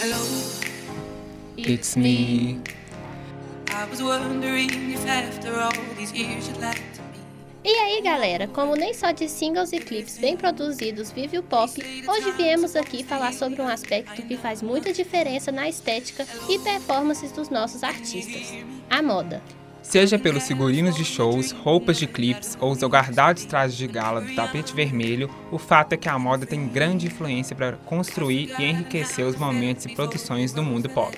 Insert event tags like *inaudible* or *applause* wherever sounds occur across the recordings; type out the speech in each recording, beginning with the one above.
Hello, It's me. I was wondering if after all these years you'd like to me. E aí galera, como nem só de singles e clipes bem produzidos vive o pop, hoje viemos aqui falar sobre um aspecto que faz muita diferença na estética e performances dos nossos artistas: a moda. Seja pelos figurinos de shows, roupas de clipes ou os aguardados trajes de gala do tapete vermelho, o fato é que a moda tem grande influência para construir e enriquecer os momentos e produções do mundo pop.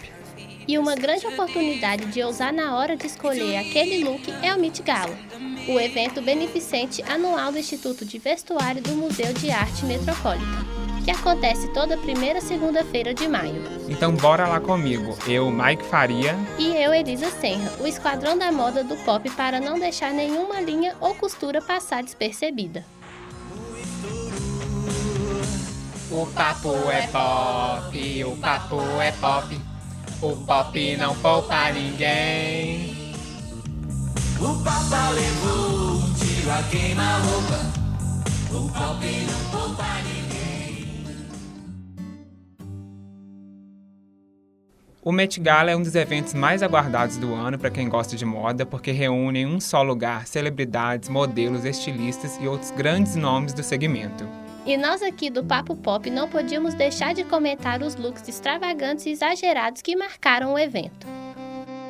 E uma grande oportunidade de ousar na hora de escolher aquele look é o Met Gala, o evento beneficente anual do Instituto de Vestuário do Museu de Arte Metropolitan, que acontece toda primeira segunda-feira de maio. Então bora lá comigo, eu, Mike Faria, E eu, Elisa Senra, o esquadrão da moda do pop para não deixar nenhuma linha ou costura passar despercebida. O papo é pop, o papo é pop, o pop não poupa ninguém. O Papa levou um tiro a queima-roupa. O pop não poupa ninguém. O Met Gala é um dos eventos mais aguardados do ano para quem gosta de moda, porque reúne em um só lugar celebridades, modelos, estilistas e outros grandes nomes do segmento. E nós aqui do Papo Pop não podíamos deixar de comentar os looks extravagantes e exagerados que marcaram o evento.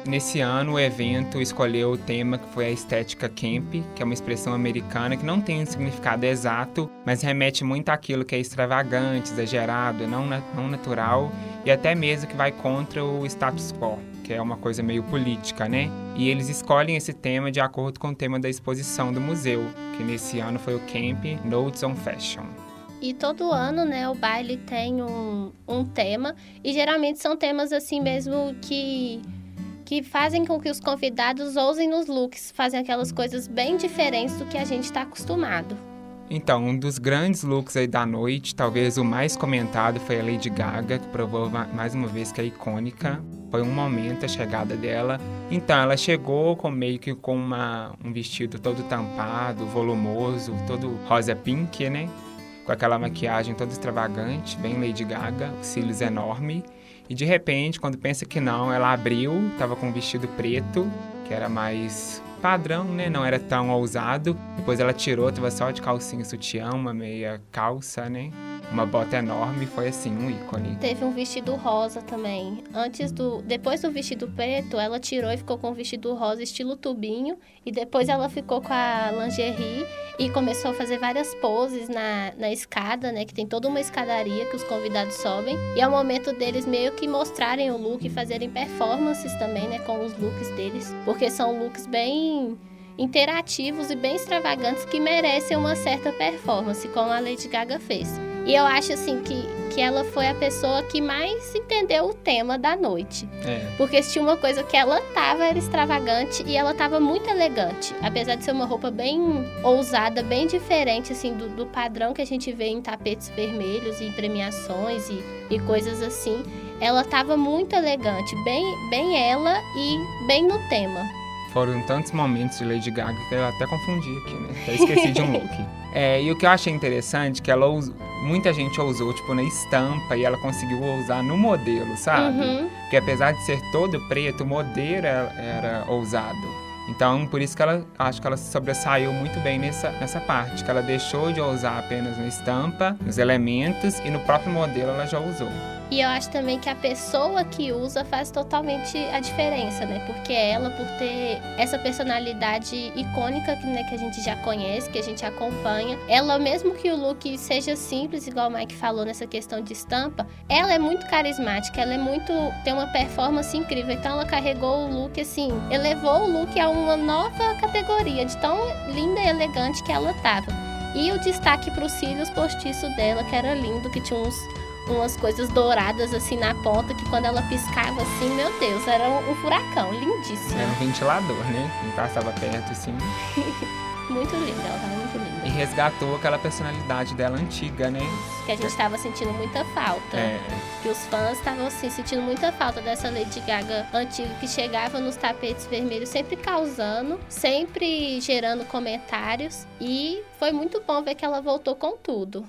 Nesse ano, o evento escolheu o tema que foi a estética camp, que é uma expressão americana que não tem um significado exato, mas remete muito àquilo que é extravagante, exagerado, não, na- não natural e até mesmo que vai contra o status quo, que é uma coisa meio política, né? E eles escolhem esse tema de acordo com o tema da exposição do museu, que nesse ano foi o Camp Notes on Fashion. E todo ano, né, o baile tem um, um tema, e geralmente são temas assim mesmo que, que fazem com que os convidados ousem nos looks, fazem aquelas coisas bem diferentes do que a gente está acostumado. Então, um dos grandes looks aí da noite, talvez o mais comentado, foi a Lady Gaga, que provou ma- mais uma vez que é icônica. Foi um momento a chegada dela. Então, ela chegou com meio que com uma, um vestido todo tampado, volumoso, todo rosa pink, né? Com aquela maquiagem toda extravagante, bem Lady Gaga, os cílios enormes. E de repente, quando pensa que não, ela abriu, tava com um vestido preto, que era mais padrão, né? Não era tão ousado. Depois ela tirou, tava só de calcinha sutiã, uma meia calça, né? Uma bota enorme, foi assim, um ícone. Teve um vestido rosa também. Antes do, depois do vestido preto, ela tirou e ficou com o vestido rosa estilo tubinho, e depois ela ficou com a lingerie e começou a fazer várias poses na, na escada, né, que tem toda uma escadaria que os convidados sobem. E é o momento deles meio que mostrarem o look e fazerem performances também, né, com os looks deles, porque são looks bem interativos e bem extravagantes que merecem uma certa performance, como a Lady Gaga fez. E eu acho assim que, que ela foi a pessoa que mais entendeu o tema da noite. É. Porque se tinha uma coisa que ela tava era extravagante e ela tava muito elegante. Apesar de ser uma roupa bem ousada, bem diferente assim do, do padrão que a gente vê em tapetes vermelhos e em premiações e, e coisas assim. Ela tava muito elegante, bem, bem ela e bem no tema. Foram tantos momentos de Lady Gaga que eu até confundi aqui, né? Até esqueci de um look. *laughs* É, e o que eu achei interessante é que ela muita gente ousou, tipo, na estampa e ela conseguiu usar no modelo, sabe? Uhum. Porque apesar de ser todo preto, o modelo era, era ousado. Então, por isso que ela acho que ela sobressaiu muito bem nessa, nessa parte, que ela deixou de usar apenas na estampa, nos elementos, e no próprio modelo ela já usou. E eu acho também que a pessoa que usa faz totalmente a diferença, né? Porque ela, por ter essa personalidade icônica que, né, que a gente já conhece, que a gente acompanha, ela, mesmo que o look seja simples, igual o Mike falou nessa questão de estampa, ela é muito carismática, ela é muito. tem uma performance incrível. Então ela carregou o look assim, elevou o look a uma nova categoria, de tão linda e elegante que ela tava. E o destaque para os cílios postiços dela, que era lindo, que tinha uns umas coisas douradas assim na ponta que quando ela piscava assim, meu Deus, era um, um furacão, lindíssimo. Era um ventilador, né? Quem passava perto, assim. *laughs* Muito linda, ela tava muito linda. E resgatou aquela personalidade dela antiga, né? Que a gente tava sentindo muita falta. É. Que os fãs estavam assim, sentindo muita falta dessa Lady Gaga antiga que chegava nos tapetes vermelhos sempre causando, sempre gerando comentários. E foi muito bom ver que ela voltou com tudo.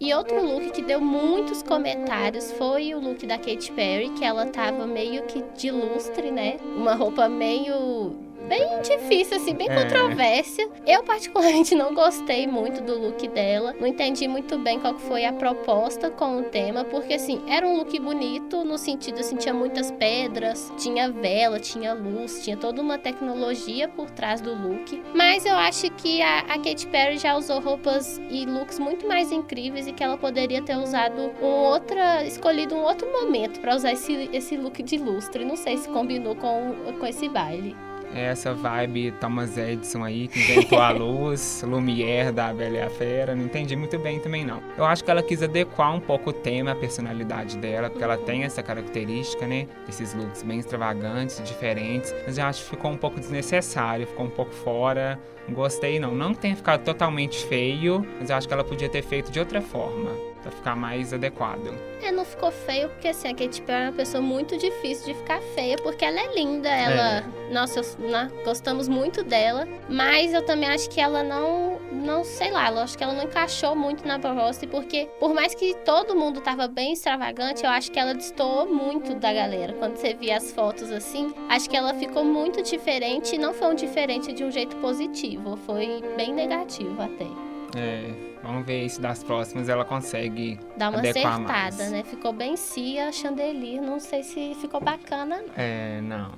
E outro look que deu muitos comentários foi o look da Katy Perry, que ela tava meio que de lustre, né? Uma roupa meio bem difícil, assim, bem É. controvérsia. Eu, particularmente, não gostei muito do look dela. Não entendi muito bem qual foi a proposta com o tema, porque, assim, era um look bonito no sentido, assim, tinha muitas pedras, tinha vela, tinha luz, tinha toda uma tecnologia por trás do look. Mas eu acho que a, a Katy Perry já usou roupas e looks muito mais incríveis e que ela poderia ter usado um outra, escolhido um outro momento para usar esse, esse look de lustre. Não sei se combinou com, com esse baile. É essa vibe Thomas Edison aí, que inventou a *laughs* luz, Lumière da Bela e a Fera, não entendi muito bem também não. Eu acho que ela quis adequar um pouco o tema, a personalidade dela, porque ela tem essa característica, né, desses looks bem extravagantes, diferentes, mas eu acho que ficou um pouco desnecessário, ficou um pouco fora, gostei não. Não que tenha ficado totalmente feio, mas eu acho que ela podia ter feito de outra forma, pra ficar mais adequado. É, não ficou feio, porque assim, a Katy Perry é uma pessoa muito difícil de ficar feia, porque ela é linda, ela. Nossa, eu- né, gostamos muito dela. Mas eu também acho que ela não. Não sei lá, eu acho que ela não encaixou muito na proposta, porque por mais que todo mundo tava bem extravagante, eu acho que ela destoou muito da galera. Quando você via as fotos assim, acho que ela ficou muito diferente e não foi um diferente de um jeito positivo, foi bem negativo até. É, vamos ver se das próximas ela consegue Dá uma acertada, mais. né? Ficou bem cia, chandelier, não sei se ficou bacana, não. É, não.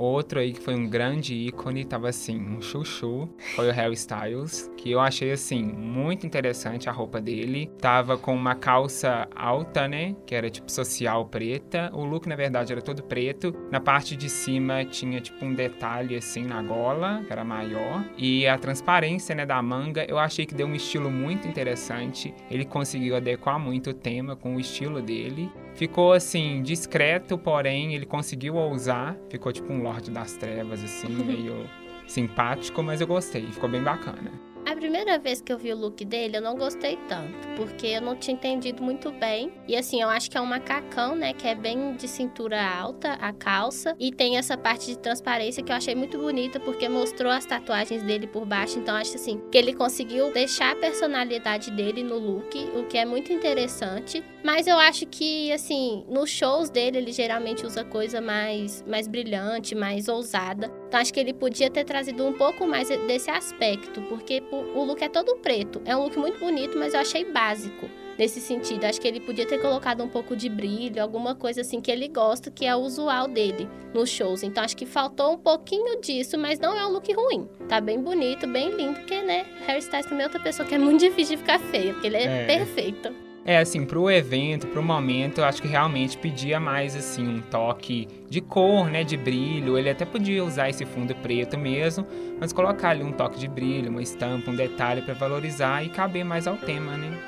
Outro aí que foi um grande ícone, tava assim, um chuchu, foi o Harry Styles, que eu achei assim, muito interessante a roupa dele. Tava com uma calça alta, né, que era tipo social preta. O look, na verdade, era todo preto. Na parte de cima tinha tipo um detalhe assim na gola, que era maior. E a transparência, né, da manga, eu achei que deu um estilo muito interessante. Ele conseguiu adequar muito o tema com o estilo dele. Ficou assim, discreto, porém ele conseguiu ousar. Ficou tipo um Lorde das Trevas, assim, *laughs* meio simpático, mas eu gostei, ficou bem bacana. A primeira vez que eu vi o look dele, eu não gostei tanto, porque eu não tinha entendido muito bem. E assim, eu acho que é um macacão, né, que é bem de cintura alta, a calça, e tem essa parte de transparência que eu achei muito bonita, porque mostrou as tatuagens dele por baixo. Então, acho assim, que ele conseguiu deixar a personalidade dele no look, o que é muito interessante. Mas eu acho que, assim, nos shows dele, ele geralmente usa coisa mais, mais brilhante, mais ousada. Então acho que ele podia ter trazido um pouco mais desse aspecto, porque po- o look é todo preto. É um look muito bonito, mas eu achei básico nesse sentido. Acho que ele podia ter colocado um pouco de brilho, alguma coisa assim que ele gosta, que é o usual dele nos shows. Então acho que faltou um pouquinho disso, mas não é um look ruim. Tá bem bonito, bem lindo, porque, né, Harry Styles também é outra pessoa que é muito difícil de ficar feia, porque ele é, É. perfeito. É, assim, pro evento, pro momento, eu acho que realmente pedia mais, assim, um toque de cor, né, de brilho. Ele até podia usar esse fundo preto mesmo, mas colocar ali um toque de brilho, uma estampa, um detalhe pra valorizar e caber mais ao tema, né?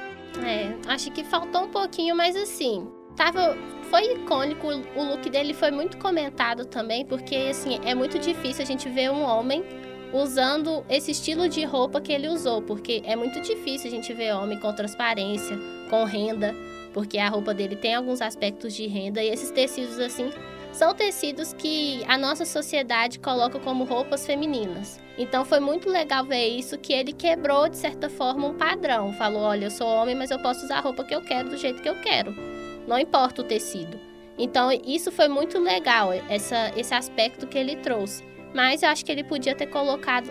É, acho que faltou um pouquinho, mas assim, tava. Foi icônico, o look dele foi muito comentado também, porque assim, é muito difícil a gente ver um homem usando esse estilo de roupa que ele usou, porque é muito difícil a gente ver homem com transparência, com renda, porque a roupa dele tem alguns aspectos de renda e esses tecidos assim são tecidos que a nossa sociedade coloca como roupas femininas. Então foi muito legal ver isso que ele quebrou de certa forma um padrão. Falou, olha, eu sou homem, mas eu posso usar a roupa que eu quero do jeito que eu quero. Não importa o tecido. Então isso foi muito legal, essa, esse aspecto que ele trouxe. Mas eu acho que ele podia ter colocado,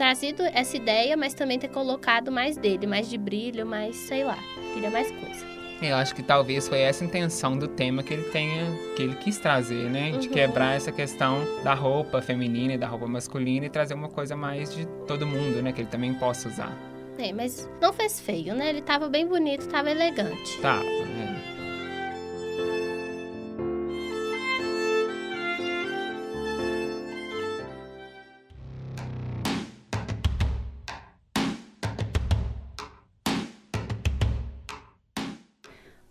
trazido essa ideia, mas também ter colocado mais dele, mais de brilho, mais, sei lá, queria mais coisa. Eu acho que talvez foi essa a intenção do tema que ele tenha, que ele quis trazer, né? De Uhum. quebrar essa questão da roupa feminina e da roupa masculina e trazer uma coisa mais de todo mundo, né? Que ele também possa usar. É, mas não fez feio, né? Ele tava bem bonito, tava elegante. Tá, é.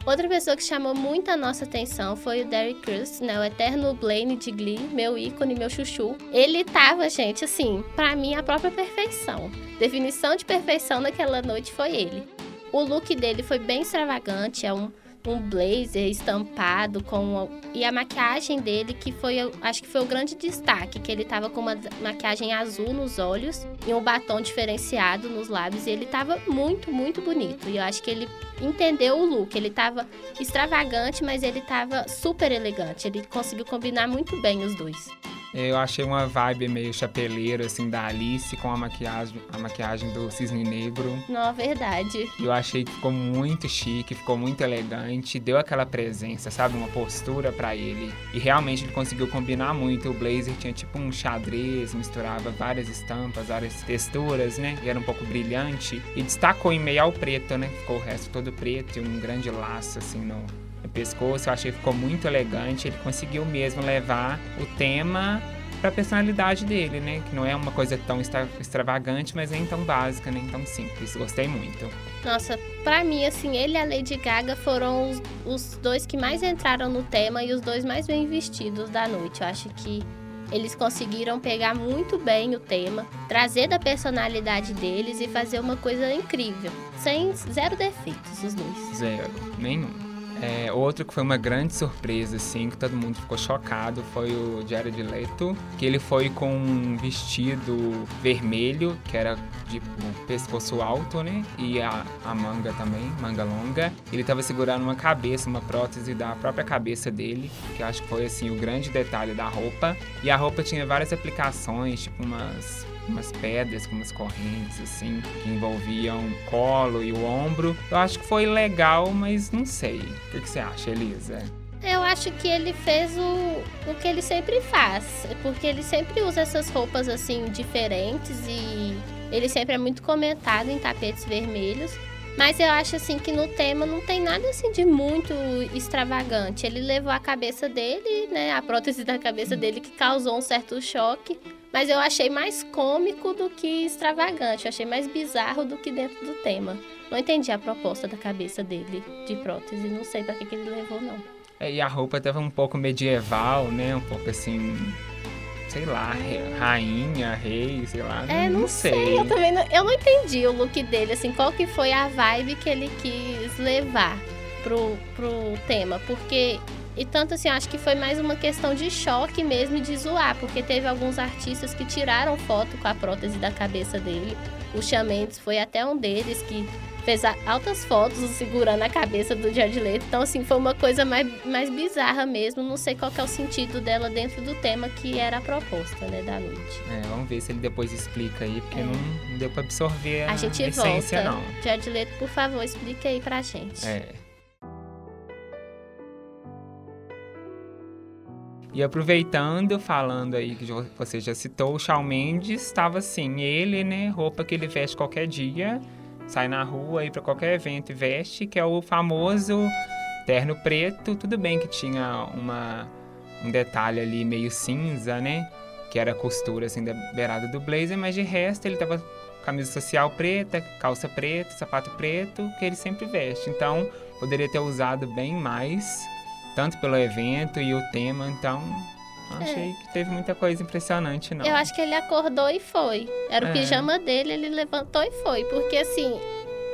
Outra pessoa que chamou muito a nossa atenção foi o Derek Cruz, né? O eterno Blaine de Glee, meu ícone, meu chuchu. Ele tava, gente, assim, pra mim a própria perfeição. Definição de perfeição naquela noite foi ele. O look dele foi bem extravagante, é um um blazer estampado com e a maquiagem dele que foi, acho que foi o grande destaque, que ele tava com uma maquiagem azul nos olhos e um batom diferenciado nos lábios e ele tava muito, muito bonito. E eu acho que ele entendeu o look, ele tava extravagante, mas ele tava super elegante. Ele conseguiu combinar muito bem os dois. Eu achei uma vibe meio chapeleira, assim, da Alice com a maquiagem, a maquiagem do Cisne Negro. Não, verdade. Eu achei que ficou muito chique, ficou muito elegante, deu aquela presença, sabe? Uma postura para ele. E realmente ele conseguiu combinar muito. O blazer tinha tipo um xadrez, misturava várias estampas, várias texturas, né? E era um pouco brilhante. E destacou em meio ao preto, né? Ficou o resto todo preto e um grande laço, assim, no pescoço. Eu achei que ficou muito elegante. Ele conseguiu mesmo levar o tema para a personalidade dele, né? Que não é uma coisa tão extra extravagante, mas nem tão básica, nem tão simples. Gostei muito. Nossa, pra mim, assim, ele e a Lady Gaga foram os, os dois que mais entraram no tema e os dois mais bem vestidos da noite. Eu acho que eles conseguiram pegar muito bem o tema, trazer da personalidade deles e fazer uma coisa incrível. Sem zero defeitos, os dois. Zero, nenhum. É, outro que foi uma grande surpresa, assim, que todo mundo ficou chocado, foi o Jared Leto, que ele foi com um vestido vermelho, que era de um pescoço alto, né? E a, a manga também, manga longa. Ele tava segurando uma cabeça, uma prótese da própria cabeça dele, que eu acho que foi, assim, o grande detalhe da roupa. E a roupa tinha várias aplicações, tipo umas umas pedras com umas correntes assim que envolviam o colo e o ombro. Eu acho que foi legal, mas não sei. O que, você acha, Elisa? Eu acho que ele fez o, o que ele sempre faz, porque ele sempre usa essas roupas assim diferentes e ele sempre é muito comentado em tapetes vermelhos. Mas eu acho assim que no tema não tem nada assim de muito extravagante. Ele levou a cabeça dele, né, a prótese da cabeça dele que causou um certo choque, mas eu achei mais cômico do que extravagante, eu achei mais bizarro do que dentro do tema. Não entendi a proposta da cabeça dele de prótese, não sei para que, que ele levou não. É, e a roupa tava um pouco medieval, né? Um pouco assim, sei lá, rainha, rei, sei lá. É, não, não sei. sei. Eu também não, eu não entendi o look dele, assim, qual que foi a vibe que ele quis levar pro, pro tema. Porque e tanto assim, acho que foi mais uma questão de choque mesmo e de zoar, porque teve alguns artistas que tiraram foto com a prótese da cabeça dele. O Shawn Mendes foi até um deles que fez altas fotos segurando a cabeça do Jared Leto. Então, assim, foi uma coisa mais, mais bizarra mesmo. Não sei qual é o sentido dela dentro do tema que era a proposta, né, da noite. É, vamos ver se ele depois explica aí, porque é. não, não, deu pra absorver a, a gente essência, volta. não. Jared Leto, por favor, explica aí pra gente. É. E aproveitando, falando aí que você já citou, o Shawn Mendes estava assim, ele, né, roupa que ele veste qualquer dia, sai na rua aí para qualquer evento e veste, que é o famoso terno preto, tudo bem que tinha uma um detalhe ali meio cinza, né, que era a costura assim da beirada do blazer, mas de resto ele tava camisa social preta, calça preta, sapato preto, que ele sempre veste. Então, poderia ter usado bem mais tanto pelo evento e o tema, então achei é. que teve muita coisa impressionante, não. Eu acho que ele acordou e foi. Era o é. pijama dele, ele levantou e foi. Porque assim,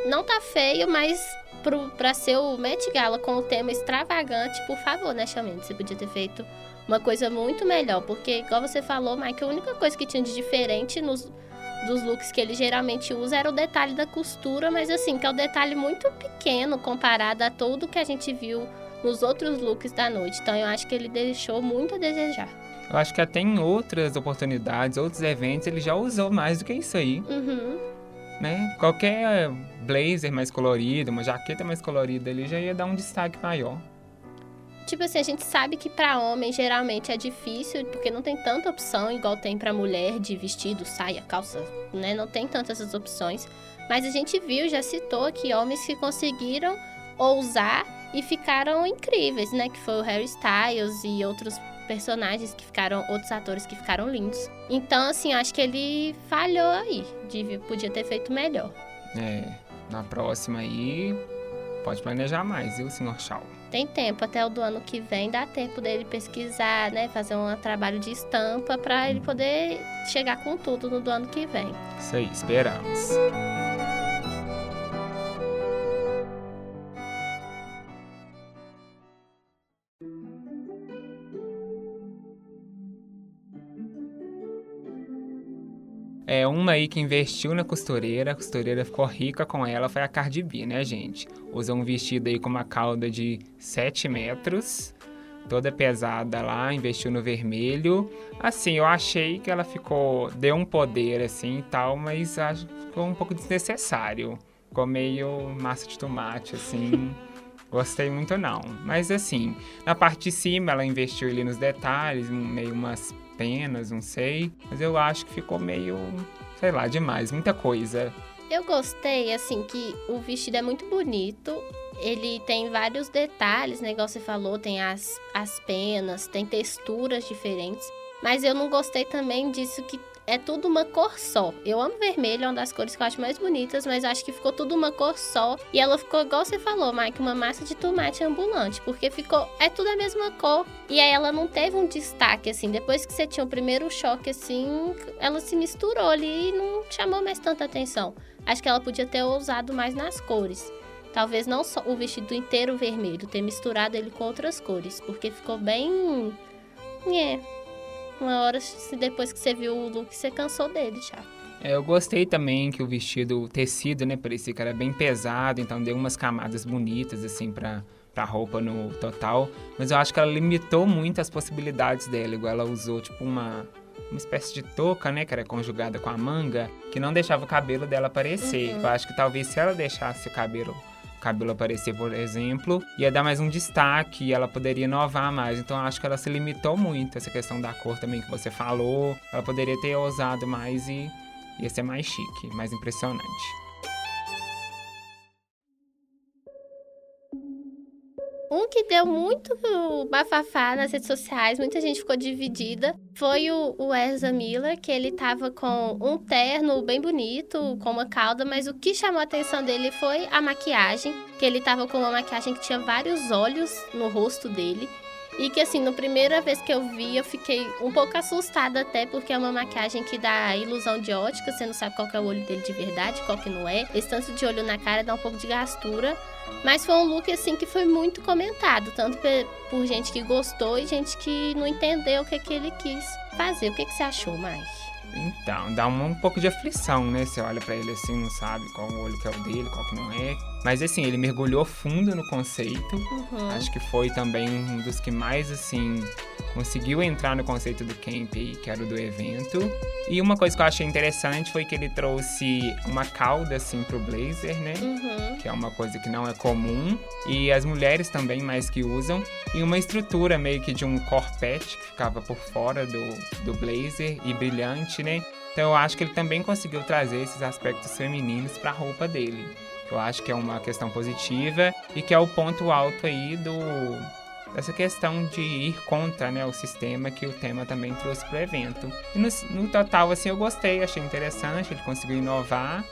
não tá feio, mas pro, pra ser o Met Gala com o tema extravagante, por favor, né, Chamento? Você podia ter feito uma coisa muito melhor. Porque, igual você falou, Mike, a única coisa que tinha de diferente nos dos looks que ele geralmente usa era o detalhe da costura, mas assim, que é um detalhe muito pequeno comparado a tudo que a gente viu nos outros looks da noite. Então eu acho que ele deixou muito a desejar. Eu acho que até em outras oportunidades, outros eventos, ele já usou mais do que isso aí. Uhum. Né? Qualquer blazer mais colorido, uma jaqueta mais colorida, ele já ia dar um destaque maior. Tipo assim, a gente sabe que para homem geralmente é difícil, porque não tem tanta opção igual tem para mulher de vestido, saia, calça, né? Não tem tantas essas opções. Mas a gente viu, já citou aqui homens que conseguiram ousar e ficaram incríveis, né? Que foi o Harry Styles e outros personagens que ficaram, outros atores que ficaram lindos. Então, assim, acho que ele falhou aí, de, podia ter feito melhor. É, na próxima aí, pode planejar mais, viu, senhor Shaw? Tem tempo, até o do ano que vem dá tempo dele pesquisar, né? Fazer um trabalho de estampa para ele poder chegar com tudo no do ano que vem. Isso aí, esperamos. É uma aí que investiu na costureira, a costureira ficou rica com ela, foi a Cardi B, né, gente? Usou um vestido aí com uma cauda de 7 metros, toda pesada lá, investiu no vermelho. Assim, eu achei que ela ficou, deu um poder assim e tal, mas acho que ficou um pouco desnecessário. Ficou meio massa de tomate, assim. *laughs* Gostei muito não. Mas assim, na parte de cima ela investiu ali nos detalhes, meio umas penas, não sei. Mas eu acho que ficou meio, sei lá, demais, muita coisa. Eu gostei, assim, que o vestido é muito bonito. Ele tem vários detalhes, né? Igual você falou, tem as, as penas, tem texturas diferentes. Mas eu não gostei também disso que é tudo uma cor só. Eu amo vermelho, é uma das cores que eu acho mais bonitas, mas acho que ficou tudo uma cor só. E ela ficou, igual você falou, Mike, uma massa de tomate ambulante, porque ficou, é tudo a mesma cor. E aí ela não teve um destaque, assim. Depois que você tinha o primeiro choque, assim, ela se misturou ali e não chamou mais tanta atenção. Acho que ela podia ter ousado mais nas cores. Talvez não só o vestido inteiro vermelho, ter misturado ele com outras cores, porque ficou bem. É, uma hora depois que você viu o look, você cansou dele já. É, eu gostei também que o vestido, o tecido, né, parecia que era bem pesado, então deu umas camadas bonitas, assim, pra, pra roupa no total. Mas eu acho que ela limitou muito as possibilidades dela, igual ela usou, tipo, uma, uma espécie de touca, né, que era conjugada com a manga, que não deixava o cabelo dela aparecer. Uhum. Eu acho que talvez se ela deixasse o cabelo cabelo aparecer, por exemplo, ia dar mais um destaque ela poderia inovar mais. Então acho que ela se limitou muito essa questão da cor também que você falou. Ela poderia ter ousado mais e ia ser mais chique, mais impressionante. Que deu muito bafafá nas redes sociais, muita gente ficou dividida, foi o, o Ezra Miller, que ele tava com um terno bem bonito, com uma cauda, mas o que chamou a atenção dele foi a maquiagem, que ele tava com uma maquiagem que tinha vários olhos no rosto dele. E que assim, na primeira vez que eu vi, eu fiquei um pouco assustada até, porque é uma maquiagem que dá ilusão de ótica, você não sabe qual é o olho dele de verdade, qual que não é. Esse tanto de olho na cara dá um pouco de gastura. Mas foi um look assim que foi muito comentado, tanto por gente que gostou e gente que não entendeu o que, que ele quis fazer. O que, que você achou, mais? Então, dá um, um pouco de aflição, né? Você olha pra ele assim, não sabe qual o olho que é o dele, qual que não é. Mas assim, ele mergulhou fundo no conceito. Uhum. Acho que foi também um dos que mais, assim, conseguiu entrar no conceito do camp, que era o do evento. E uma coisa que eu achei interessante foi que ele trouxe uma cauda, assim, pro blazer, né? Uhum. Que é uma coisa que não é comum. E as mulheres também mais que usam. E uma estrutura meio que de um corpete que ficava por fora do, do blazer e brilhante, né? Então eu acho que ele também conseguiu trazer esses aspectos femininos pra roupa dele. Eu acho que é uma questão positiva e que é o ponto alto aí do dessa questão de ir contra né, o sistema que o tema também trouxe pro evento. E no, no total, assim, eu gostei, achei interessante, ele conseguiu inovar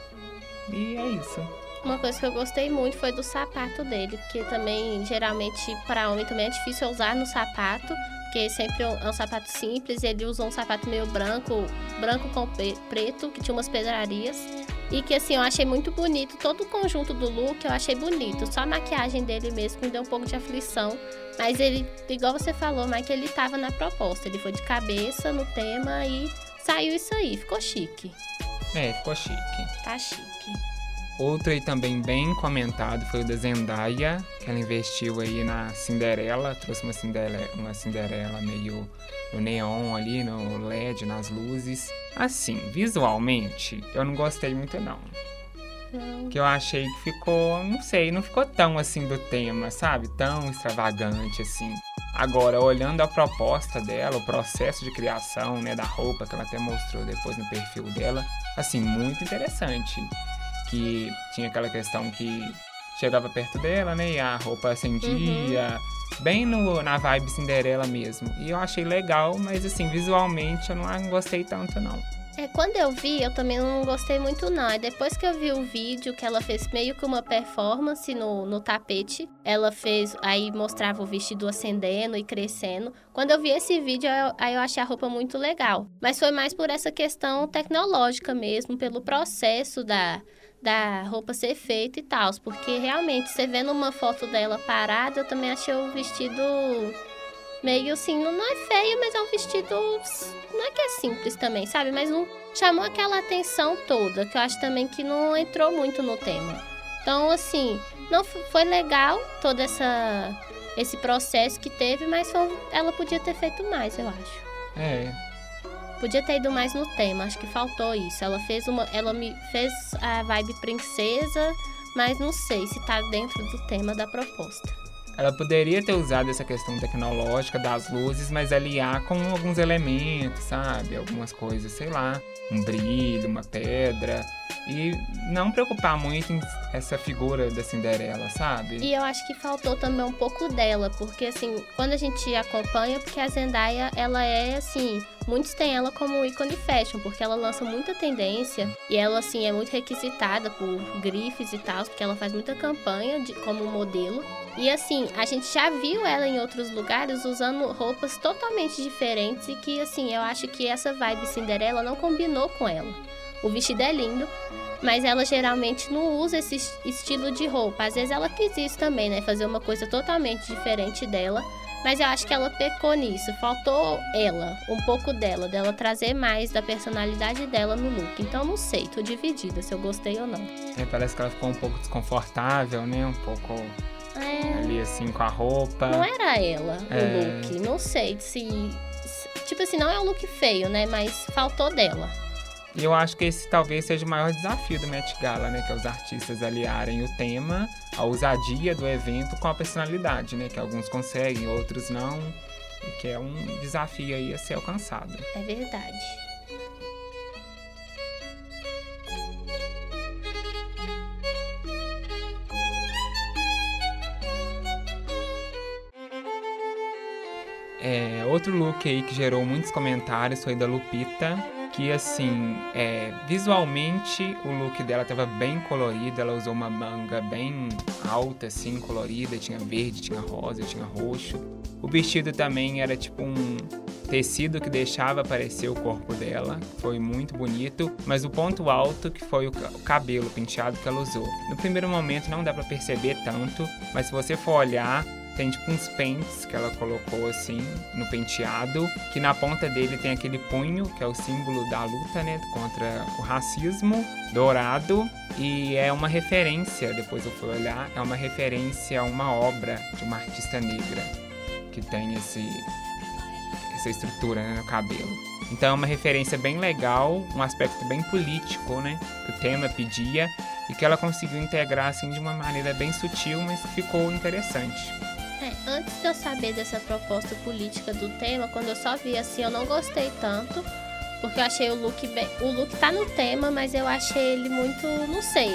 e é isso. Uma coisa que eu gostei muito foi do sapato dele, porque também, geralmente, para homem também é difícil usar no sapato, porque sempre é um, é um sapato simples, ele usou um sapato meio branco, branco com preto, que tinha umas pedrarias. E que assim, eu achei muito bonito, todo o conjunto do look eu achei bonito. Só a maquiagem dele mesmo me deu um pouco de aflição. Mas ele, igual você falou, Mike, ele tava na proposta. Ele foi de cabeça no tema e saiu isso aí. Ficou chique. É, ficou chique. Tá chique. Outro aí também bem comentado foi o da Zendaya, que ela investiu aí na Cinderela, trouxe uma Cinderela, uma Cinderela meio no neon ali, no LED, nas luzes. Assim, visualmente, eu não gostei muito não. Não. Que eu achei que ficou, não sei, não ficou tão assim do tema, sabe? Tão extravagante assim. Agora, olhando a proposta dela, o processo de criação, né, da roupa que ela até mostrou depois no perfil dela, assim, muito interessante. Que tinha aquela questão que chegava perto dela, né, e a roupa acendia, bem no, na vibe Cinderela mesmo. E eu achei legal, mas assim, visualmente eu não gostei tanto não. É, quando eu vi, eu também não gostei muito, não. É depois que eu vi o vídeo que ela fez meio que uma performance no, no tapete. Ela fez, aí mostrava o vestido acendendo e crescendo. Quando eu vi esse vídeo, eu- aí eu achei a roupa muito legal. Mas foi mais por essa questão tecnológica mesmo, pelo processo da, da roupa ser feita e tal. Porque realmente, você vendo uma foto dela parada, eu também achei o vestido meio assim, não, é feio, mas é um vestido. Não é que é simples também, sabe? Mas não chamou aquela atenção toda, que eu acho também que não entrou muito no tema. Então, assim, não foi legal todo essa, esse processo que teve, mas foi, ela podia ter feito mais, eu acho. É, Podia ter ido mais no tema, acho que faltou isso. Ela fez uma. Ela me fez a vibe princesa, mas não sei se tá dentro do tema da proposta. ela poderia ter usado essa questão tecnológica das luzes, mas aliar com alguns elementos, sabe? Algumas coisas, sei lá, um brilho, uma pedra. E não preocupar muito em essa figura da Cinderela, sabe? E eu acho que faltou também um pouco dela, porque assim, quando a gente acompanha, porque a Zendaya, ela é assim, muitos têm ela como ícone fashion, porque ela lança muita tendência e ela assim é muito requisitada por grifes e tal, porque ela faz muita campanha de, como modelo. E assim, a gente já viu ela em outros lugares usando roupas totalmente diferentes e que assim, eu acho que essa vibe Cinderela não combinou com ela. O vestido é lindo, mas ela geralmente não usa esse es- estilo de roupa. Às vezes ela quis isso também, né? Fazer uma coisa totalmente diferente dela. Mas eu acho que ela pecou nisso. Faltou ela, um pouco dela, dela trazer mais da personalidade dela no look. Então não sei, tô dividida se eu gostei ou não. É, parece que ela ficou um pouco desconfortável, né? Um pouco É, ali assim com a roupa. não era ela o É. look. Não sei se, se- Tipo assim, não é um look feio, né? Mas faltou dela. E eu acho que esse talvez seja o maior desafio do Met Gala, né? Que é os artistas aliarem o tema, a ousadia do evento com a personalidade, né? Que alguns conseguem, outros não. E que é um desafio aí a ser alcançado. É verdade. É, outro look aí que gerou muitos comentários foi da Lupita, que assim, é, visualmente o look dela tava bem colorido, ela usou uma manga bem alta, assim, colorida, tinha verde, tinha rosa, tinha roxo. O vestido também era tipo um tecido que deixava aparecer o corpo dela, foi muito bonito, mas o ponto alto que foi o ca- o cabelo penteado que ela usou. No primeiro momento não dá pra perceber tanto, mas se você for olhar, tem tipo uns pentes que ela colocou assim no penteado, que na ponta dele tem aquele punho, que é o símbolo da luta, né, contra o racismo, dourado, e é uma referência, depois eu fui olhar, é uma referência a uma obra de uma artista negra que tem esse essa estrutura né, no cabelo. Então é uma referência bem legal, um aspecto bem político, né, que o tema pedia e que ela conseguiu integrar assim de uma maneira bem sutil, mas ficou interessante. É, antes de eu saber dessa proposta política do tema, quando eu só vi assim, eu não gostei tanto. Porque eu achei o look bem. O look tá no tema, mas eu achei ele muito. não sei.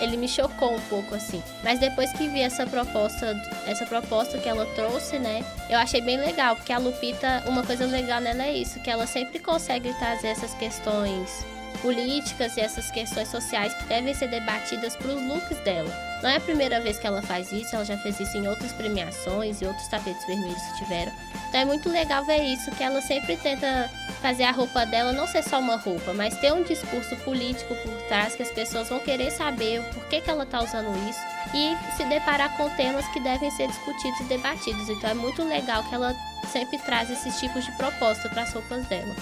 Ele me chocou um pouco assim. Mas depois que vi essa proposta, essa proposta que ela trouxe, né? Eu achei bem legal, porque a Lupita, uma coisa legal nela é isso, que ela sempre consegue trazer essas questões políticas e essas questões sociais que devem ser debatidas para os looks dela. Não é a primeira vez que ela faz isso, ela já fez isso em outras premiações e outros tapetes vermelhos que tiveram. Então é muito legal ver isso, que ela sempre tenta fazer a roupa dela não ser só uma roupa, mas ter um discurso político por trás que as pessoas vão querer saber o porquê que ela tá usando isso e se deparar com temas que devem ser discutidos e debatidos. Então é muito legal que ela sempre traz esses tipos de proposta para as roupas dela.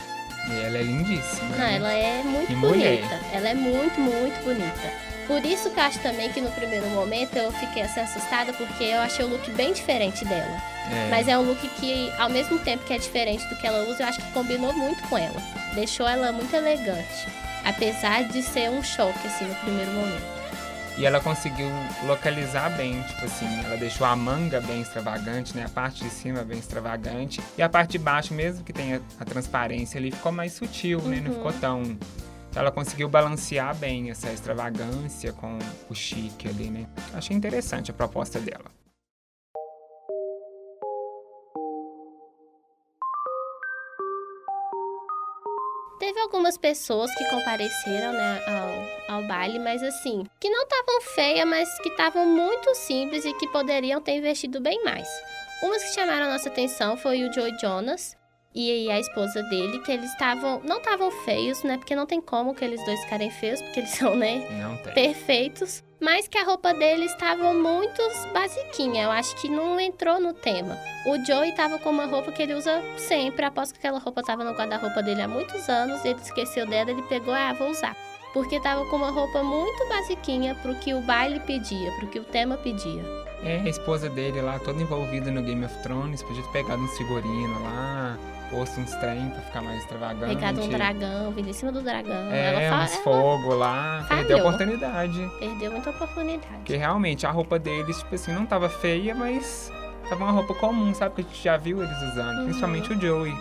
E ela é lindíssima. Não, né? ela é muito Que bonita. mulher. Ela é muito, muito bonita. Por isso que eu acho também que no primeiro momento eu fiquei assim assustada, porque eu achei o look bem diferente dela. É. Mas é um look que, ao mesmo tempo que é diferente do que ela usa, eu acho que combinou muito com ela. Deixou ela muito elegante. Apesar de ser um choque, assim, no primeiro momento. E ela conseguiu localizar bem, tipo assim, ela deixou a manga bem extravagante, né? A parte de cima bem extravagante. E a parte de baixo, mesmo que tenha a transparência ali, ficou mais sutil, né? Não Uhum. ficou tão. Então ela conseguiu balancear bem essa extravagância com o chique ali, né? Achei interessante a proposta dela. Algumas pessoas que compareceram né, ao, ao baile, mas assim, que não estavam feias, mas que estavam muito simples e que poderiam ter investido bem mais. Umas que chamaram a nossa atenção foi o Joe Jonas, e a esposa dele, que eles estavam. Não estavam feios, né? Porque não tem como que eles dois ficarem feios, porque eles *laughs* são, né? Não tem. Perfeitos. Mas que a roupa deles estava muito basiquinha. Eu acho que não entrou no tema. O Joey tava com uma roupa que ele usa sempre. Após que aquela roupa tava no guarda-roupa dele há muitos anos. Ele esqueceu dela, ele pegou, ah, vou usar. Porque tava com uma roupa muito basiquinha pro que o baile pedia, pro que o tema pedia. É, a esposa dele lá, toda envolvida no Game of Thrones, podia ter pegado uns figurinos lá, posto uns trem pra ficar mais extravagante. Pegado um dragão, vindo em cima do dragão. É, ela uns ela fogo lá, perdeu a falhou. oportunidade. perdeu muita oportunidade. Porque realmente a roupa deles, tipo assim, não tava feia, mas tava uma roupa comum, sabe? Que a gente já viu eles usando, Uhum. principalmente o Joey.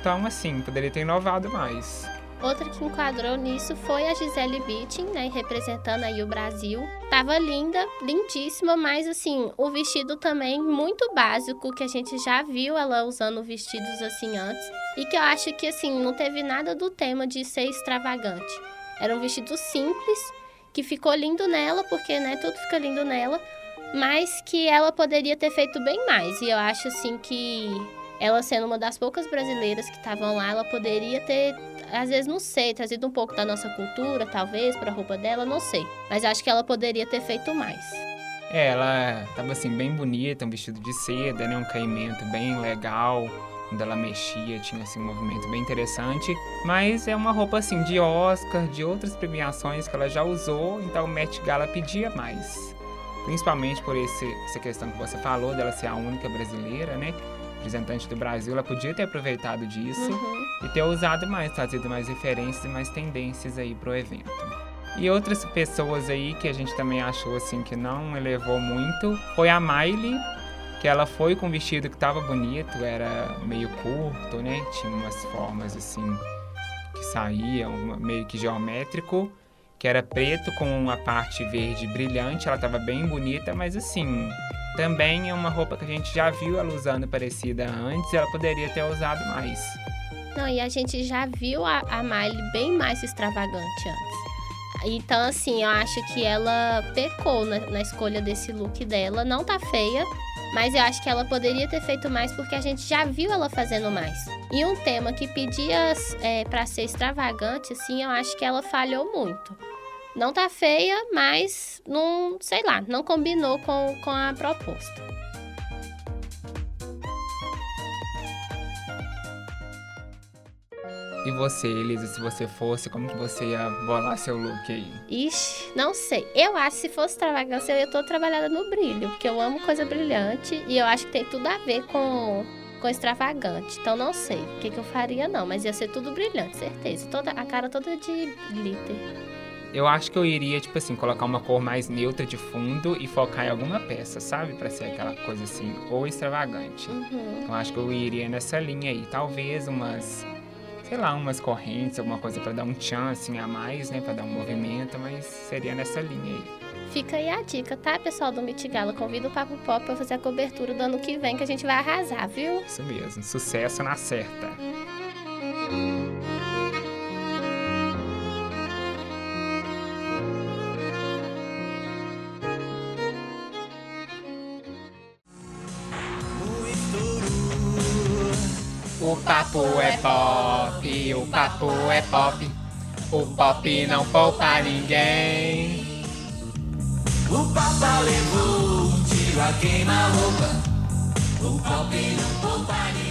Então, assim, poderia ter inovado mais. Outra que enquadrou nisso foi a Gisele Bündchen, né, representando aí o Brasil. Tava linda, lindíssima, mas assim, o vestido também muito básico, que a gente já viu ela usando vestidos assim antes. E que eu acho que assim, não teve nada do tema de ser extravagante. Era um vestido simples, que ficou lindo nela, porque, né, tudo fica lindo nela. Mas que ela poderia ter feito bem mais. E eu acho assim que ela sendo uma das poucas brasileiras que estavam lá, ela poderia ter, às vezes, não sei, trazido um pouco da nossa cultura, talvez, pra roupa dela, não sei. Mas acho que ela poderia ter feito mais. É, ela tava assim, bem bonita, um vestido de seda, né? Um caimento bem legal. Quando ela mexia, tinha assim um movimento bem interessante. Mas é uma roupa assim de Oscar, de outras premiações que ela já usou, então o Met Gala pedia mais. Principalmente por esse, essa questão que você falou, dela ser a única brasileira, né? Representante do Brasil, ela podia ter aproveitado disso Uhum. e ter usado mais, trazido mais referências e mais tendências aí pro evento. E outras pessoas aí que a gente também achou assim que não elevou muito foi a Miley, que ela foi com um vestido que tava bonito, era meio curto, né? Tinha umas formas assim que saíam, uma- meio que geométrico, que era preto com a parte verde brilhante, ela tava bem bonita, mas assim, também é uma roupa que a gente já viu ela usando parecida antes, ela poderia ter usado mais. Não, e a gente já viu a, a Miley bem mais extravagante antes. Então, assim, eu acho que ela pecou na, na escolha desse look dela. Não tá feia, mas eu acho que ela poderia ter feito mais porque a gente já viu ela fazendo mais. E um tema que pedia é, para ser extravagante, assim, eu acho que ela falhou muito. Não tá feia, mas não, sei lá, não combinou com, com a proposta. E você, Elisa, se você fosse, como que você ia bolar seu look aí? Ixi, não sei. Eu acho que se fosse extravagância, eu ia toda trabalhada no brilho, porque eu amo coisa brilhante e eu acho que tem tudo a ver com, com extravagante. Então não sei o que, que eu faria, não, mas ia ser tudo brilhante, certeza. Toda, a cara toda de glitter. Eu acho que eu iria, tipo assim, colocar uma cor mais neutra de fundo e focar em alguma peça, sabe? Pra ser aquela coisa assim, ou extravagante. Uhum. Então acho que eu iria nessa linha aí. Talvez umas, sei lá, umas correntes, alguma coisa pra dar um tchan assim a mais, né? Pra dar um movimento, mas seria nessa linha aí. Fica aí a dica, tá, pessoal do Mitigala? Convida o Papo Pop pra fazer a cobertura do ano que vem, que a gente vai arrasar, viu? Isso mesmo, sucesso na certa. Papo é pop, o papo é pop. O pop não poupa ninguém. O Papa levou um tiro a queima-roupa. O pop não poupa ninguém.